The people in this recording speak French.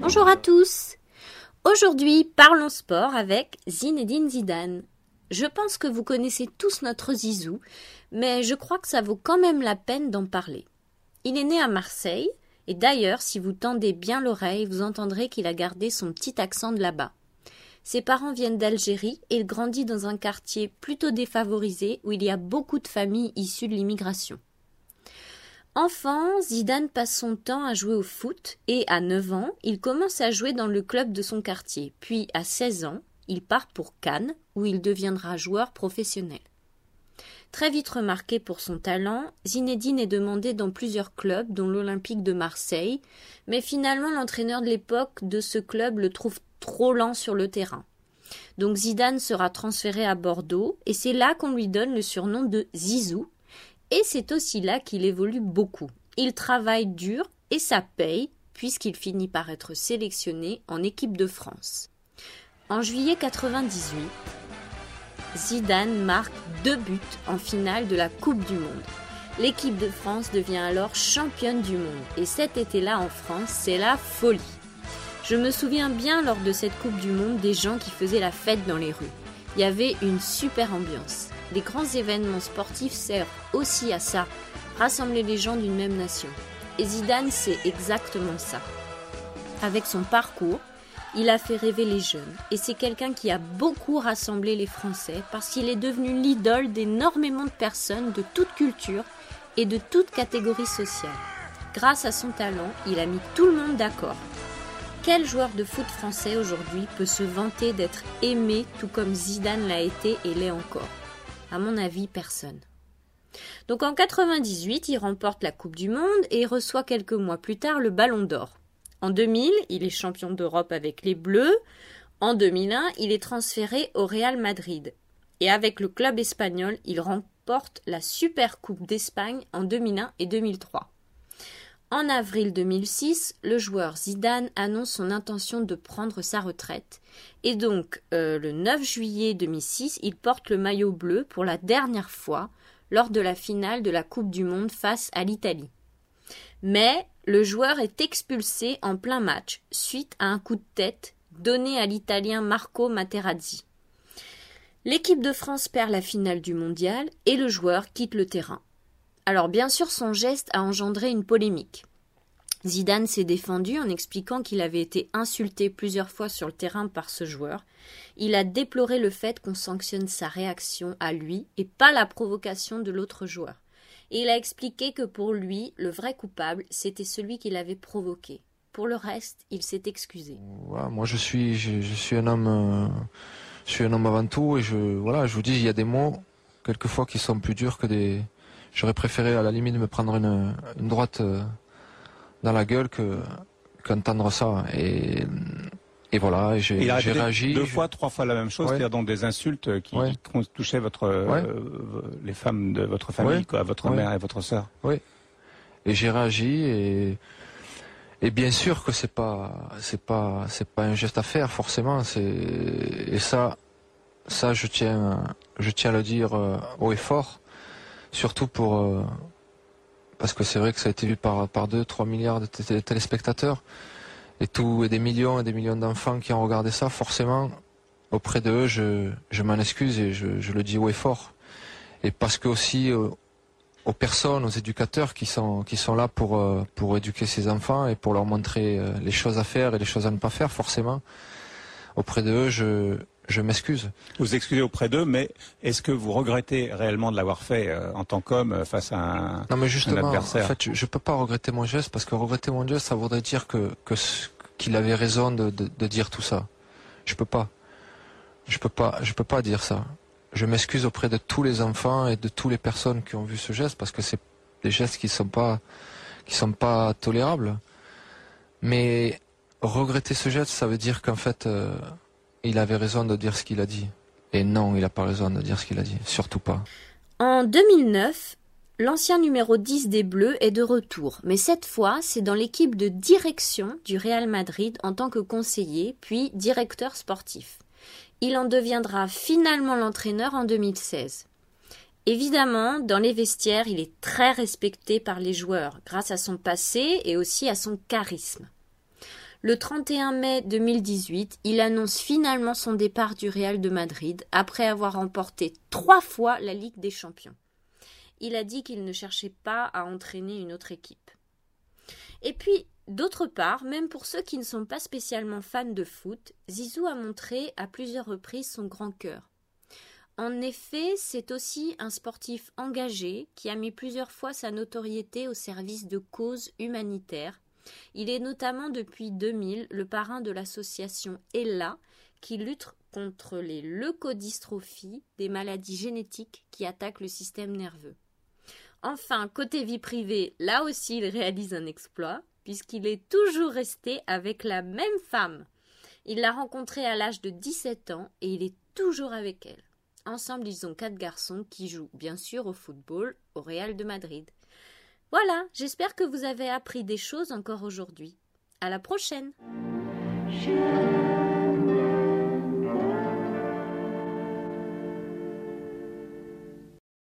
Bonjour à tous. Aujourd'hui, parlons sport avec Zinedine Zidane. Je pense que vous connaissez tous notre Zizou, mais je crois que ça vaut quand même la peine d'en parler. Il est né à Marseille, et d'ailleurs, si vous tendez bien l'oreille, vous entendrez qu'il a gardé son petit accent de là-bas. Ses parents viennent d'Algérie et il grandit dans un quartier plutôt défavorisé où il y a beaucoup de familles issues de l'immigration. Enfant, Zidane passe son temps à jouer au foot et à 9 ans, il commence à jouer dans le club de son quartier. Puis à 16 ans, il part pour Cannes où il deviendra joueur professionnel. Très vite remarqué pour son talent, Zinedine est demandé dans plusieurs clubs, dont l'Olympique de Marseille, mais finalement l'entraîneur de l'époque de ce club le trouve trop lent sur le terrain. Donc Zidane sera transféré à Bordeaux, et c'est là qu'on lui donne le surnom de Zizou, et c'est aussi là qu'il évolue beaucoup. Il travaille dur et ça paye, puisqu'il finit par être sélectionné en équipe de France. En juillet 98, Zidane marque deux buts en finale de la Coupe du Monde. L'équipe de France devient alors championne du monde et cet été-là en France, c'est la folie. Je me souviens bien lors de cette Coupe du Monde des gens qui faisaient la fête dans les rues. Il y avait une super ambiance. Les grands événements sportifs servent aussi à ça, rassembler les gens d'une même nation. Et Zidane, c'est exactement ça. Avec son parcours, il a fait rêver les jeunes et c'est quelqu'un qui a beaucoup rassemblé les Français parce qu'il est devenu l'idole d'énormément de personnes de toute culture et de toute catégorie sociale. Grâce à son talent, il a mis tout le monde d'accord. Quel joueur de foot français aujourd'hui peut se vanter d'être aimé tout comme Zidane l'a été et l'est encore? À mon avis, personne. Donc en 98, il remporte la Coupe du Monde et reçoit quelques mois plus tard le Ballon d'Or. En 2000, il est champion d'Europe avec les Bleus. En 2001, il est transféré au Real Madrid. Et avec le club espagnol, il remporte la Super Coupe d'Espagne en 2001 et 2003. En avril 2006, le joueur Zidane annonce son intention de prendre sa retraite. Et donc, euh, le 9 juillet 2006, il porte le maillot bleu pour la dernière fois lors de la finale de la Coupe du Monde face à l'Italie. Mais le joueur est expulsé en plein match suite à un coup de tête donné à l'Italien Marco Materazzi. L'équipe de France perd la finale du mondial et le joueur quitte le terrain. Alors bien sûr son geste a engendré une polémique. Zidane s'est défendu en expliquant qu'il avait été insulté plusieurs fois sur le terrain par ce joueur. Il a déploré le fait qu'on sanctionne sa réaction à lui et pas la provocation de l'autre joueur et il a expliqué que pour lui, le vrai coupable, c'était celui qui l'avait provoqué. Pour le reste, il s'est excusé. moi, je suis, je, suis un homme, euh, je suis un homme avant tout, et je, voilà, je vous dis, il y a des mots quelquefois qui sont plus durs que des. J'aurais préféré à la limite me prendre une, une droite euh, dans la gueule que qu'entendre ça. Et et voilà, j'ai réagi. Deux fois, trois fois la même chose, c'est-à-dire des insultes qui, touchaient votre, euh, les femmes de votre famille, quoi, votre mère et votre sœur. Oui. Et j'ai réagi et et bien sûr que c'est pas c'est pas c'est pas un geste à faire forcément. C'est et ça ça je tiens je tiens à le dire euh, haut et fort, surtout pour euh, parce que c'est vrai que ça a été vu par par deux trois milliards de téléspectateurs et tout et des millions et des millions d'enfants qui ont regardé ça, forcément, auprès d'eux, je, je m'en excuse et je, je, le dis haut et fort. Et parce que aussi euh, aux personnes, aux éducateurs qui sont qui sont là pour euh, pour éduquer ces enfants et pour leur montrer les choses à faire et les choses à ne pas faire, forcément. Auprès d'eux, je je m'excuse. Vous excusez auprès d'eux, mais est-ce que vous regrettez réellement de l'avoir fait euh, en tant qu'homme euh, face à un, non, mais justement, adversaire En fait, je ne peux pas regretter mon geste parce que regretter mon geste, ça voudrait dire que qu'il avait raison de, de, dire tout ça. Je peux pas. Je peux pas. Je peux pas dire ça. Je m'excuse auprès de tous les enfants et de toutes les personnes qui ont vu ce geste parce que c'est des gestes qui sont pas qui sont pas tolérables. Mais regretter ce geste, ça veut dire qu'en fait. Euh, il avait raison de dire ce qu'il a dit. Et non, il n'a pas raison de dire ce qu'il a dit. Surtout pas. En 2009, l'ancien numéro 10 des Bleus est de retour. Mais cette fois, c'est dans l'équipe de direction du Real Madrid en tant que conseiller, puis directeur sportif. Il en deviendra finalement l'entraîneur en 2016. Évidemment, dans les vestiaires, il est très respecté par les joueurs, grâce à son passé et aussi à son charisme. Le 31 mai 2018, il annonce finalement son départ du Real de Madrid après avoir remporté trois fois la Ligue des Champions. Il a dit qu'il ne cherchait pas à entraîner une autre équipe. Et puis, d'autre part, même pour ceux qui ne sont pas spécialement fans de foot, Zizou a montré à plusieurs reprises son grand cœur. En effet, c'est aussi un sportif engagé qui a mis plusieurs fois sa notoriété au service de causes humanitaires. Il est notamment depuis 2000 le parrain de l'association ELA qui lutte contre les leucodystrophies, des maladies génétiques qui attaquent le système nerveux. Enfin, côté vie privée, là aussi il réalise un exploit, puisqu'il est toujours resté avec la même femme. Il l'a rencontrée à l'âge de 17 ans et il est toujours avec elle. Ensemble, ils ont quatre garçons qui jouent bien sûr au football au Real de Madrid. Voilà, j'espère que vous avez appris des choses encore aujourd'hui. À la prochaine.